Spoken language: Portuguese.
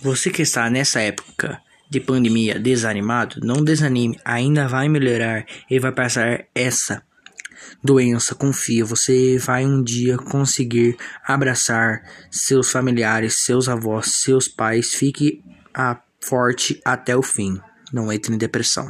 Você que está nessa época de pandemia desanimado, não desanime, ainda vai melhorar e vai passar essa doença. Confia, você vai um dia conseguir abraçar seus familiares, seus avós, seus pais. Fique a, forte até o fim. Não entre em depressão.